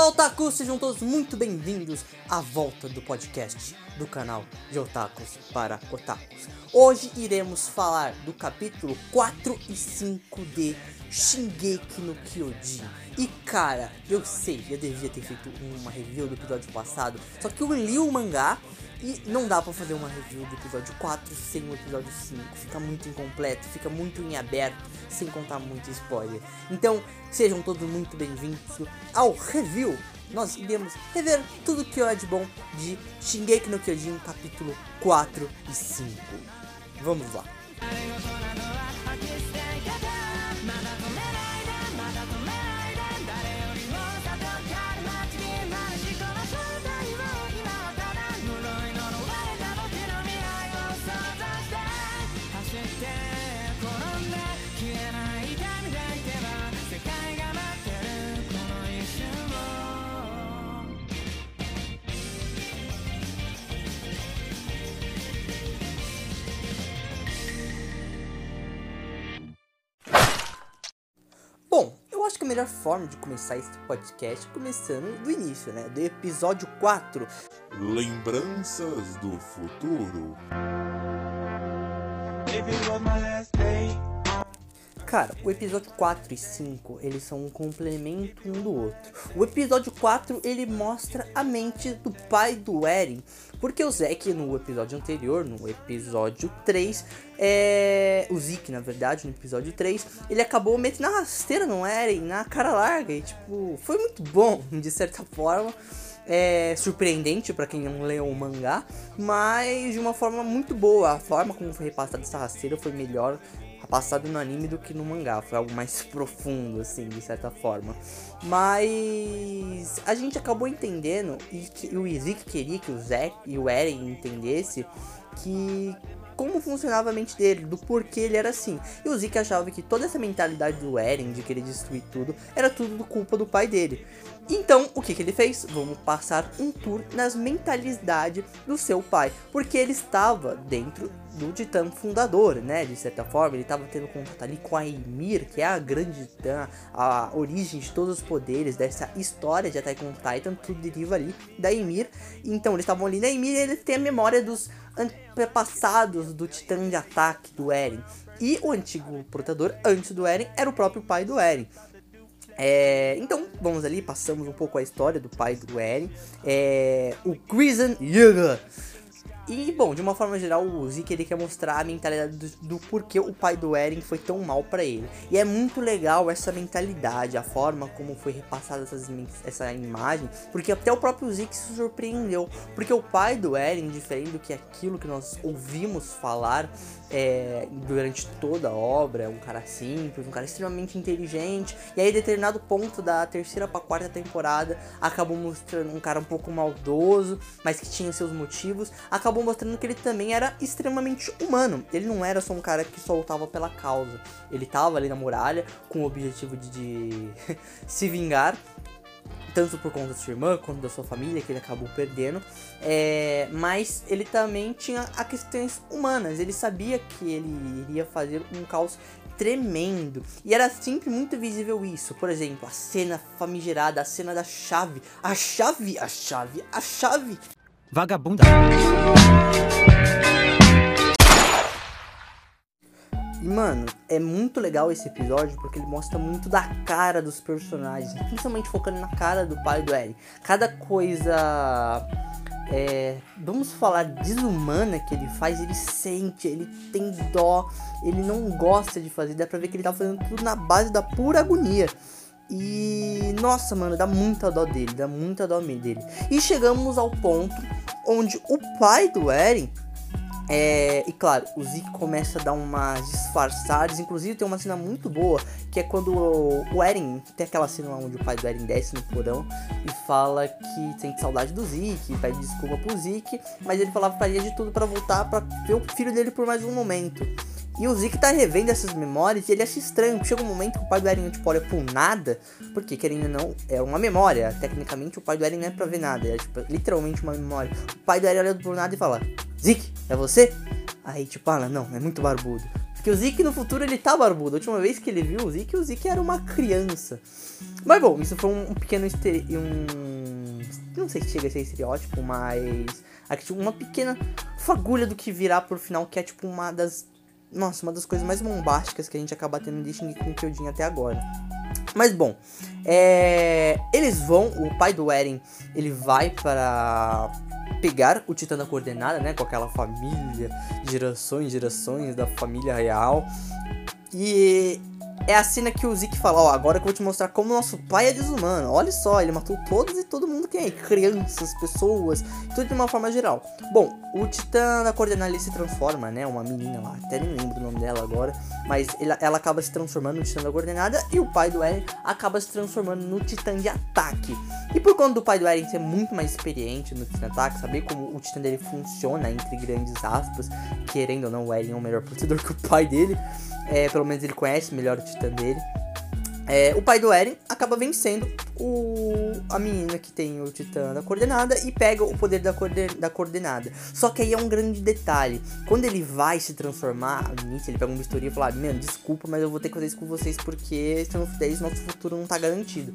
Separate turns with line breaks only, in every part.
Olá, otakus! Sejam todos muito bem-vindos à volta do podcast do canal de Otakus para Otakus. Hoje iremos falar do capítulo 4 e 5 de Shingeki no Kyojin. E cara, eu sei, eu devia ter feito uma review do episódio passado, só que eu li o mangá e não dá pra fazer uma review do episódio 4 sem o episódio 5. Fica muito incompleto, fica muito em aberto, sem contar muito spoiler. Então, sejam todos muito bem-vindos ao review. Nós iremos rever tudo que é de bom de Shingeki no Kyojin, capítulo 4 e 5. Vamos lá. Bom, eu acho que a melhor forma de começar esse podcast é começando do início, né? Do episódio 4.
Lembranças do futuro.
Cara, o episódio 4 e 5, eles são um complemento um do outro. O episódio 4, ele mostra a mente do pai do Eren. Porque o Zack, no episódio anterior, no episódio 3, é... o Zeke, na verdade, no episódio 3, ele acabou metendo na rasteira no Eren, na cara larga. E, tipo, foi muito bom, de certa forma é surpreendente para quem não leu o mangá, mas de uma forma muito boa. A forma como foi repassada essa rasteira foi melhor passado no anime do que no mangá. Foi algo mais profundo, assim, de certa forma. Mas a gente acabou entendendo, e, que, o Izzy queria que o Zack e o Eren entendesse que como funcionava a mente dele, do porquê ele era assim. E o Zeke achava que toda essa mentalidade do Eren de querer destruir tudo era tudo culpa do pai dele. Então, o que, que ele fez? Vamos passar um tour nas mentalidades do seu pai, porque ele estava dentro do Titã fundador, né? De certa forma, ele estava tendo contato ali com a Ymir, que é a grande Titã, a origem de todos os poderes dessa história de Attack on Titan, tudo deriva ali da Ymir. Então, eles estavam ali na Ymir e ele tem a memória dos antepassados do Titã de ataque do Eren. E o antigo portador, antes do Eren, era o próprio pai do Eren. É, então, vamos ali, passamos um pouco a história do pai do Eren. É, o Grison Yuga. E, bom, de uma forma geral, o Zeke ele quer mostrar a mentalidade do, do porquê o pai do Eren foi tão mal para ele. E é muito legal essa mentalidade, a forma como foi repassada essas, essa imagem, porque até o próprio Zeke se surpreendeu. Porque o pai do Eren, diferente do que aquilo que nós ouvimos falar é, durante toda a obra, é um cara simples, um cara extremamente inteligente. E aí, determinado ponto da terceira para quarta temporada, acabou mostrando um cara um pouco maldoso, mas que tinha seus motivos. Acabou acabou mostrando que ele também era extremamente humano. Ele não era só um cara que só lutava pela causa. Ele tava ali na muralha com o objetivo de, de se vingar tanto por conta da sua irmã quanto da sua família, que ele acabou perdendo. É, mas ele também tinha a questões humanas. Ele sabia que ele iria fazer um caos tremendo. E era sempre muito visível isso. Por exemplo, a cena famigerada, a cena da chave. A chave, a chave, a chave.
Vagabunda.
E, mano, é muito legal esse episódio porque ele mostra muito da cara dos personagens, principalmente focando na cara do pai do Eren. Cada coisa, é, vamos falar, desumana que ele faz, ele sente, ele tem dó, ele não gosta de fazer. Dá pra ver que ele tá fazendo tudo na base da pura agonia. E nossa, mano, dá muita dó dele, dá muita dó dele. E chegamos ao ponto onde o pai do Eren é, e claro, o Zeke começa a dar umas disfarçadas. Inclusive, tem uma cena muito boa que é quando o, Eren. Tem aquela cena onde o pai do Eren desce no porão e fala que sente saudade do Zeke, pede desculpa pro Zeke, mas ele falava faria de tudo para voltar para ver o filho dele por mais um momento. E o Zeke tá revendo essas memórias e ele acha estranho. Chega um momento que o pai do Eren tipo, olha por nada, porque querendo ou não, é uma memória. Tecnicamente, o pai do Eren não é pra ver nada, é tipo, literalmente uma memória. O pai do Eren olha por nada e fala: Zeke, é você? Aí, tipo, ah, não, é muito barbudo. Porque o Zeke no futuro ele tá barbudo. A última vez que ele viu o Zeke, o Zeke era uma criança. Mas bom, isso foi um, pequeno estere... um não sei se chega a ser estereótipo, mas tipo, uma pequena fagulha do que virá por final, que é tipo uma das nossa, uma das coisas mais bombásticas que a gente acaba tendo de Shingeki no Kyojin até agora. Mas bom, é... eles vão, o pai do Eren, ele vai para pegar o Titã da Coordenada, né, com aquela família, gerações, gerações da família real. E é a cena que o Zeke fala, ó, agora que eu vou te mostrar como nosso pai é desumano. Olha só, ele matou todos e todo mundo que é crianças, pessoas, tudo de uma forma geral. Bom, o Titã da Coordenada se transforma, né? Uma menina lá, até nem lembro o nome dela agora, mas ela, ela acaba se transformando no Titã da Coordenada e o pai do Eren acaba se transformando no Titã de Ataque. E por conta do pai do Eren ser muito mais experiente no Titã de Ataque, saber como o Titã dele funciona, entre grandes aspas, querendo ou não, o Eren é um melhor protetor que o pai dele. É, pelo menos ele conhece melhor o titã dele. É, o pai do Eren acaba vencendo o, a menina que tem o titã da coordenada e pega o poder da, coorden, da coordenada. Só que aí é um grande detalhe. Quando ele vai se transformar, início ele pega um bisturi e fala: Mano, desculpa, mas eu vou ter que fazer isso com vocês porque se não fizer isso, nosso futuro não tá garantido.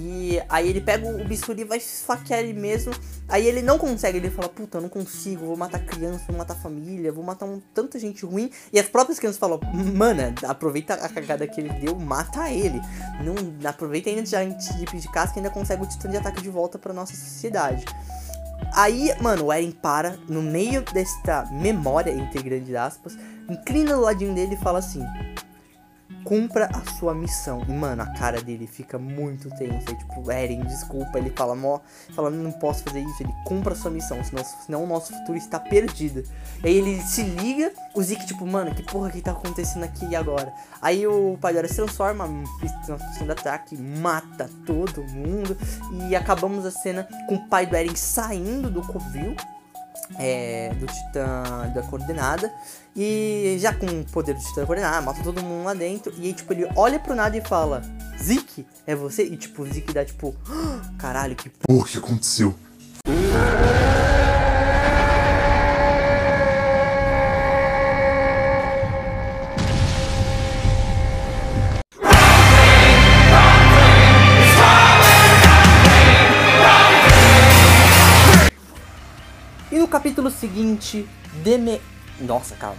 E aí ele pega o bisturi e vai esfaquear ele mesmo. Aí ele não consegue, ele fala: Puta, eu não consigo, vou matar criança, vou matar família, vou matar um, tanta gente ruim. E as próprias crianças falam: Mana, aproveita a cagada que ele deu, mata ele. Não aproveita ainda de, de pedir casca ainda consegue o titã de ataque de volta pra nossa sociedade. Aí, mano, o Eren para no meio desta memória, entre grandes aspas, inclina do ladinho dele e fala assim: cumpra a sua missão. E, mano, a cara dele fica muito tensa. Tipo, Eren, desculpa. Ele fala, mó, fala, não posso fazer isso. Ele cumpra a sua missão, senão, senão o nosso futuro está perdido. E aí ele se liga, o Zeke, tipo, mano, que porra que tá acontecendo aqui e agora? Aí o Padora se transforma, no ataque, mata todo mundo. E acabamos a cena com o pai do Eren saindo do covil é, do Titã da Coordenada. E já com o poder do Titã da Coordenada, mata todo mundo lá dentro. E aí, tipo, ele olha pro nada e fala: Zeke, é você? E tipo, o Zeke dá tipo: Caralho, que
porra que aconteceu?
Capítulo seguinte, de me... Nossa, calma.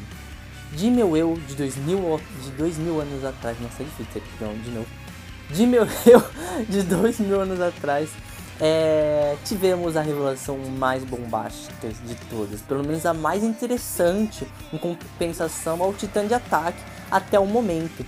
De meu eu de dois mil, de dois mil anos atrás. Nossa, é difícil não, de novo. De meu eu de dois mil anos atrás. É, tivemos a revelação mais bombástica de todas, pelo menos a mais interessante em compensação ao Titã de Ataque até o momento,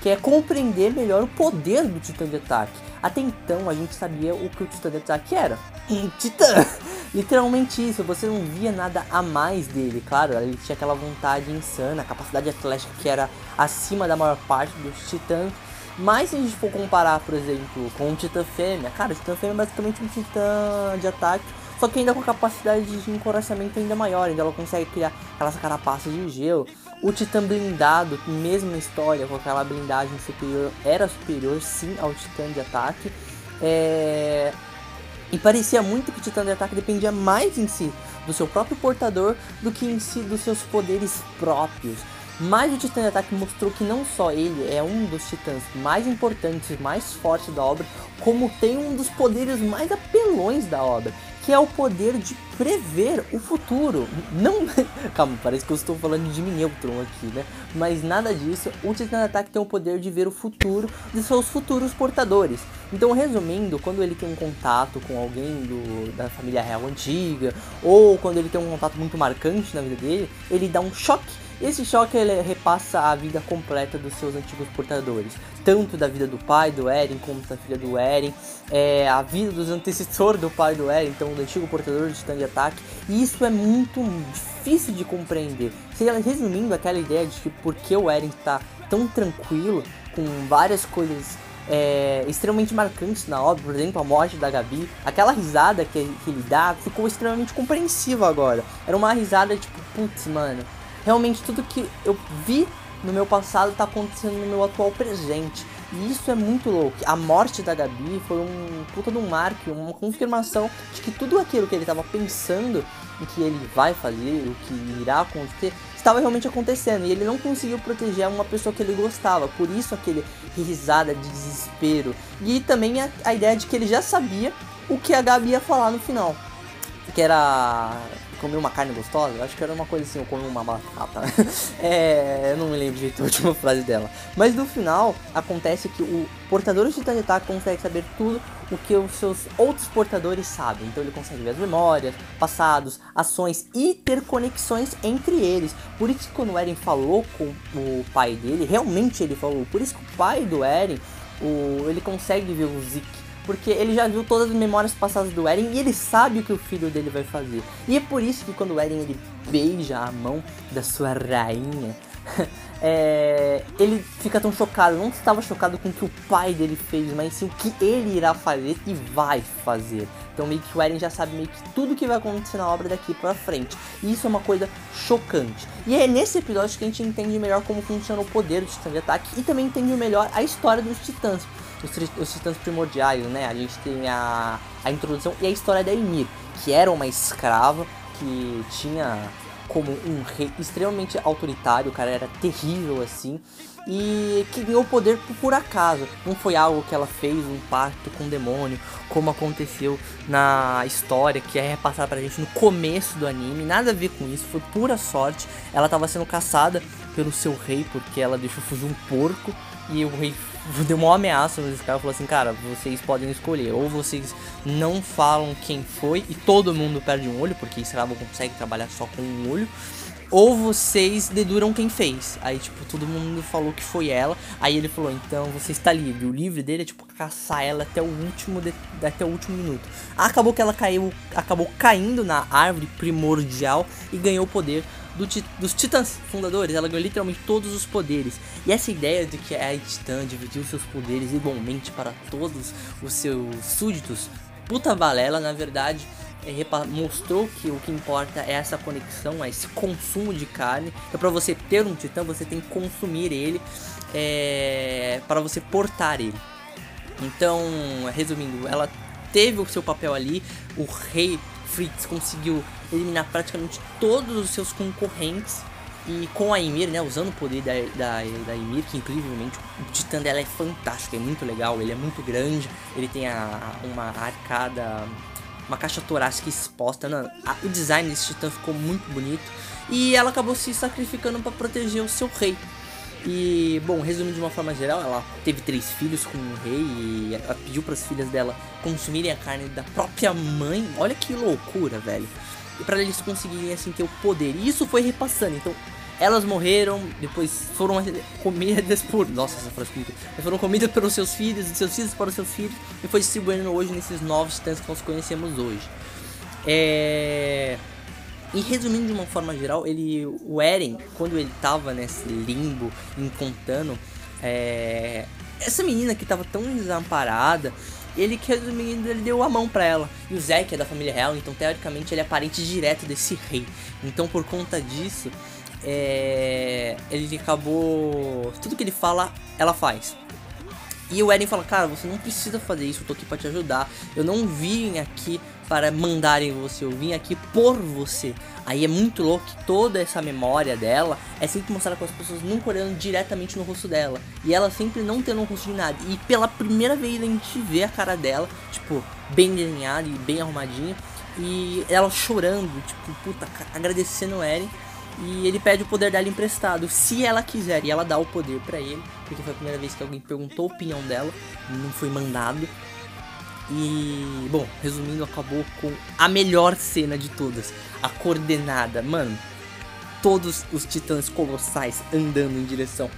que é compreender melhor o poder do Titã de Ataque. Até então a gente sabia o que o Titã de Ataque era, um Titã. Literalmente isso, você não via nada a mais dele, claro, ele tinha aquela vontade insana, a capacidade atlética que era acima da maior parte dos titãs. Mas se a gente for comparar, por exemplo, com o Titã Fêmea, cara, o Titã Fêmea é basicamente um Titã de ataque, só que ainda com capacidade de encorajamento ainda maior, ainda ela consegue criar aquelas carapaças de gelo. O Titã blindado, mesmo na história, com aquela blindagem superior, era superior sim ao Titã de ataque. É... E parecia muito que o Titã de Ataque dependia mais em si do seu próprio portador do que em si dos seus poderes próprios. Mas o Titã de Ataque mostrou que não só ele é um dos titãs mais importantes, mais fortes da obra, como tem um dos poderes mais apelões da obra, que é o poder de prever o futuro. Não, calma, parece que eu estou falando de Neutron aqui, né? Mas nada disso. O Titã Ataque tem o poder de ver o futuro de seus futuros portadores. Então, resumindo, quando ele tem um contato com alguém do, da família real antiga, ou quando ele tem um contato muito marcante na vida dele, ele dá um choque esse choque ele repassa a vida completa dos seus antigos portadores, tanto da vida do pai do Eren como da filha do Eren, é, a vida dos antecessores do pai do Eren, então do antigo portador de titã de ataque. E isso é muito difícil de compreender. Resumindo aquela ideia de que porque o Eren está tão tranquilo com várias coisas é, extremamente marcantes na obra, por exemplo, a morte da Gabi, aquela risada que, que ele dá ficou extremamente compreensiva agora. Era uma risada tipo, putz, mano, realmente tudo que eu vi no meu passado está acontecendo no meu atual presente. E isso é muito louco. A morte da Gabi foi um puta de um marco, uma confirmação de que tudo aquilo que ele estava pensando em que ele vai fazer, o que irá acontecer, estava realmente acontecendo. E ele não conseguiu proteger uma pessoa que ele gostava. Por isso aquele risada de desespero. E também a, a ideia de que ele já sabia o que a Gabi ia falar no final. Que era comer uma carne gostosa, acho que era uma coisa assim, eu comi uma batata. é, eu não me lembro direito a última frase dela. Mas no final, acontece que o portador de Ataque consegue saber tudo o que os seus outros portadores sabem. Então ele consegue ver as memórias, passados, ações e ter conexões entre eles. Por isso que quando o Eren falou com o pai dele, realmente ele falou. Por isso que o pai do Eren, o, ele consegue ver o Zeke porque ele já viu todas as memórias passadas do Eren e ele sabe o que o filho dele vai fazer. E é por isso que quando o Eren ele beija a mão da sua rainha, é, ele fica tão chocado. Não estava chocado com o que o pai dele fez, mas sim o que ele irá fazer e vai fazer. Então meio que o Eren já sabe meio que tudo que vai acontecer na obra daqui pra frente. E isso é uma coisa chocante. E é nesse episódio que a gente entende melhor como funciona o poder do Titã de Ataque e também entende melhor a história dos Titãs os, os titãs primordiais, né? A gente tem a, a introdução e a história da Ymir, que era uma escrava que tinha como um rei extremamente autoritário, o cara era terrível assim, e que ganhou poder por acaso. Não foi algo que ela fez um pacto com o demônio, como aconteceu na história que é repassada pra gente no começo do anime. Nada a ver com isso, foi pura sorte. Ela estava sendo caçada pelo seu rei porque ela deixou fugir um porco e o rei deu uma ameaça nos escravos, falou assim, cara, vocês podem escolher, ou vocês não falam quem foi e todo mundo perde um olho, porque escravo consegue trabalhar só com um olho, ou vocês deduram quem fez. Aí, tipo, todo mundo falou que foi ela. Aí ele falou, então você está livre. O livre dele é, tipo, caçar ela até o último, de, até o último minuto. Acabou que ela caiu, acabou caindo na árvore primordial e ganhou o poder do, dos titãs fundadores, ela ganhou literalmente todos os poderes. E essa ideia de que a titã dividiu seus poderes igualmente para todos os seus súditos, puta balela, na verdade, é, mostrou que o que importa é essa conexão, é esse consumo de carne. Então, para você ter um titã, você tem que consumir ele é, para você portar ele. Então, resumindo, ela teve o seu papel ali, o rei Fritz conseguiu eliminar praticamente todos os seus concorrentes. E com a Ymir, né, usando o poder da, da, da Ymir, que incrivelmente o titã dela é fantástico, é muito legal, ele é muito grande, ele tem a, uma arcada, uma caixa torácica exposta, não, a, o design desse titã ficou muito bonito, e ela acabou se sacrificando para proteger o seu rei. E, bom, resumindo de uma forma geral, ela teve três filhos com o rei e ela pediu para as filhas dela consumirem a carne da própria mãe. Olha que loucura, velho. E para eles conseguirem assim ter o poder. E isso foi repassando. Então, elas morreram, depois foram comidas por. Nossa, essa frase bonita. Foram comidas pelos seus filhos, e seus filhos para os seus filhos, e foi distribuindo hoje nesses novos titãs que nós conhecemos hoje. É. E resumindo de uma forma geral, ele, o Eren, quando ele tava nesse limbo, encontrando é, essa menina que tava tão desamparada, ele, resumindo, ele deu a mão para ela. E o Zack é da família real, então teoricamente ele é parente direto desse rei. Então por conta disso, é, ele acabou. Tudo que ele fala, ela faz. E o Eren fala, cara, você não precisa fazer isso, eu tô aqui pra te ajudar. Eu não vim aqui para mandarem você, eu vim aqui por você. Aí é muito louco que toda essa memória dela é sempre mostrada com as pessoas nunca olhando diretamente no rosto dela. E ela sempre não tendo um rosto de nada. E pela primeira vez a gente vê a cara dela, tipo, bem desenhada e bem arrumadinha. E ela chorando, tipo, puta, agradecendo o Eren. E ele pede o poder dela emprestado, se ela quiser. E ela dá o poder para ele, porque foi a primeira vez que alguém perguntou a opinião dela, não foi mandado. E, bom, resumindo, acabou com a melhor cena de todas: a coordenada. Mano, todos os titãs colossais andando em direção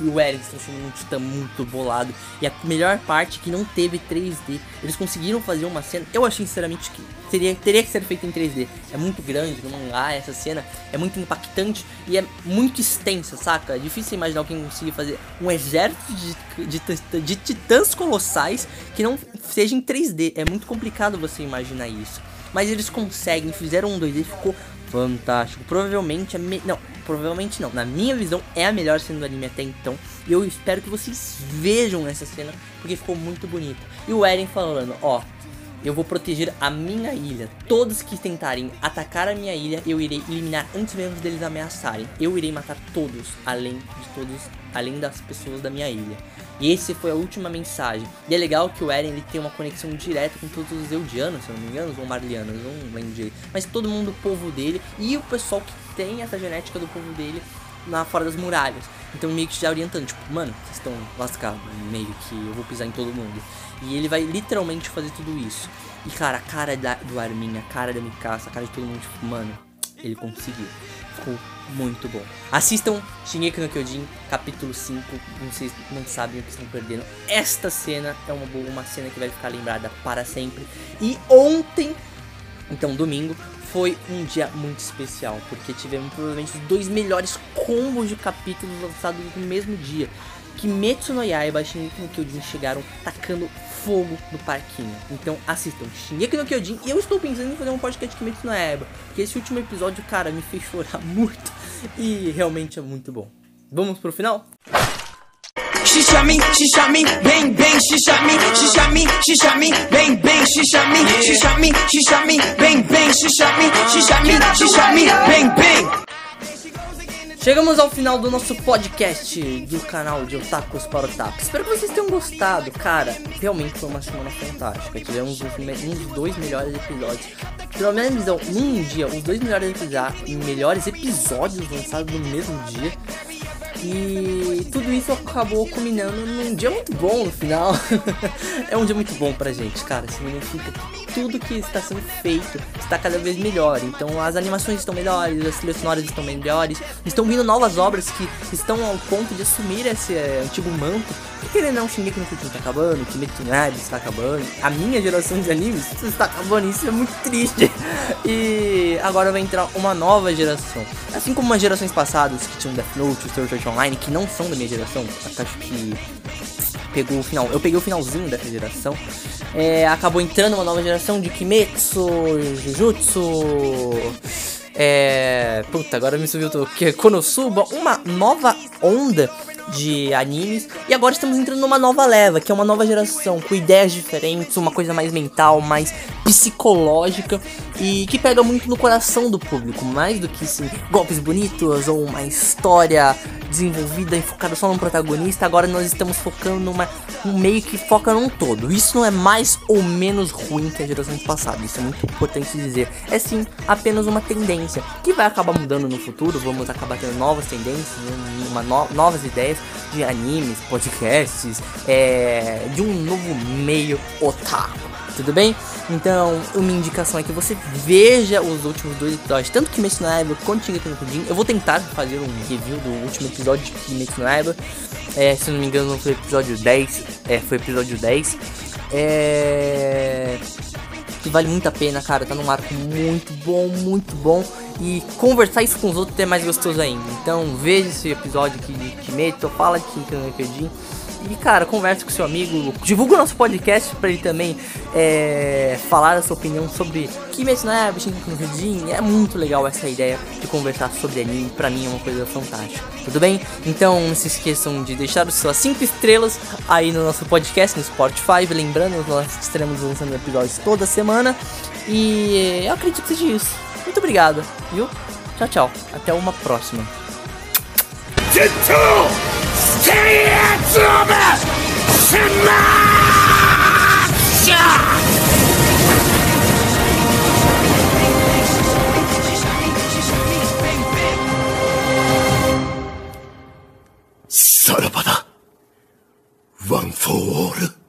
e o se transformou num titã muito bolado. E a melhor parte é que não teve 3D. Eles conseguiram fazer uma cena. Eu achei sinceramente que teria, teria que ser feito em 3D. É muito grande no mangá essa cena. É muito impactante e é muito extensa, saca? É difícil imaginar alguém conseguir fazer um exército de, de, de titãs colossais que não seja em 3D. É muito complicado você imaginar isso. Mas eles conseguem, fizeram um 2D, ficou fantástico. Provavelmente é. Me... Não, provavelmente não. Na minha visão, é a melhor cena do anime até então. E eu espero que vocês vejam essa cena, porque ficou muito bonita. E o Eren falando, ó, eu vou proteger a minha ilha. Todos que tentarem atacar a minha ilha, eu irei eliminar antes mesmo deles ameaçarem. Eu irei matar todos, além de todos, além das pessoas da minha ilha. E esse foi a última mensagem. E é legal que o Eren ele tem uma conexão direta com todos os Eldianos, se eu não me engano, ou Marlianos, não lembro direito. Mas todo mundo do povo dele e o pessoal que tem essa genética do povo dele na fora das muralhas. Então meio que já orientando, tipo, mano, vocês estão lascados, meio que eu vou pisar em todo mundo. E ele vai literalmente fazer tudo isso. E cara, a cara da, do Armin, a cara da Mikasa, a cara de todo mundo, tipo, mano, ele conseguiu. Ficou muito bom. Assistam Shingeki no Kyojin, capítulo 5. Vocês não sabem o que estão perdendo. Esta cena é uma, boa, uma cena que vai ficar lembrada para sempre. E ontem, então domingo, foi um dia muito especial, porque tivemos provavelmente os dois melhores combos de capítulos lançados no mesmo dia. Kimetsu no Yaiba e Shingeki no Kyojin chegaram tacando fogo no parquinho. Então assistam Shingeki no Kyojin e eu estou pensando em fazer um podcast de Kimetsu no Yaiba, porque esse último episódio, cara, me fez chorar muito e realmente é muito bom. Vamos pro final? Xixa me, xixa me, bem, bem, xixa me, xixa me, xixa me, bem, bem, xixa me, xixa me, xixa me, bem, bem, xixa me, xixa me, xixa me, bem, bem. Chegamos ao final do nosso podcast do canal de Otakus para Otakus. Espero que vocês tenham gostado, cara. Realmente foi uma semana fantástica. Tivemos um, um dos dois melhores episódios. Minha visão, num dia, os dois melhores, melhores episódios lançados no mesmo dia. E tudo isso acabou culminando num dia muito bom no final. é um dia muito bom pra gente, cara. Significa que tudo que está sendo feito está cada vez melhor. Então as animações estão melhores, as trilhas sonoras estão melhores, estão vindo novas obras que estão ao ponto de assumir esse é, antigo manto. E querendo não, Shingeki no Kyojin está acabando, Kimetsu no Yaiba está acabando, a minha geração de animes está acabando, isso é muito triste. E agora vai entrar uma nova geração. Assim como as gerações passadas que tinham Death Note, Sword Art Online, que não são da minha geração, acho que pegou o final. Eu peguei o finalzinho dessa geração. É, acabou entrando uma nova geração de Kimetsu, Jujutsu. É. Puta, agora me subiu o que? Konosuba, uma nova onda de animes. E agora estamos entrando numa nova leva, que é uma nova geração, com ideias diferentes, uma coisa mais mental, mais psicológica e que pega muito no coração do público, mais do que sim, golpes bonitos ou uma história desenvolvida e focada só no protagonista. Agora nós estamos focando numa um meio que foca num todo. Isso não é mais ou menos ruim que a geração passada. Isso é muito importante dizer. É sim apenas uma tendência que vai acabar mudando no futuro. Vamos acabar tendo novas tendências, uma no novas ideias de animes, podcasts, é, de um novo meio otaku tudo bem? Então, uma indicação é que você veja os últimos dois episódios, tanto Kimetsu no Yaiba quanto Shingeki no Kyojin. Eu vou tentar fazer um review do último episódio de Kimetsu no Yaiba. É, se não me engano, foi episódio 10. É, foi episódio 10. É... Que vale muito a pena, cara. Tá num arco muito bom, muito bom. E conversar isso com os outros é mais gostoso ainda. Então, veja esse episódio aqui de Kimetsu, fala de Kyojin. E, cara, converse com seu amigo, divulga o nosso podcast para ele também é, falar a sua opinião sobre Kimetsu no Yaiba, Shingeki no Kyojin. É muito legal essa ideia de conversar sobre anime, pra mim é uma coisa fantástica. Tudo bem? Então não se esqueçam de deixar suas 5 estrelas aí no nosso podcast, no Spotify. Lembrando, nós estaremos lançando episódios toda semana. E eu acredito que seja isso. Muito obrigado, viu? Tchau, tchau. Até uma próxima. 制圧をしましょ さらばだワン・フォー・オール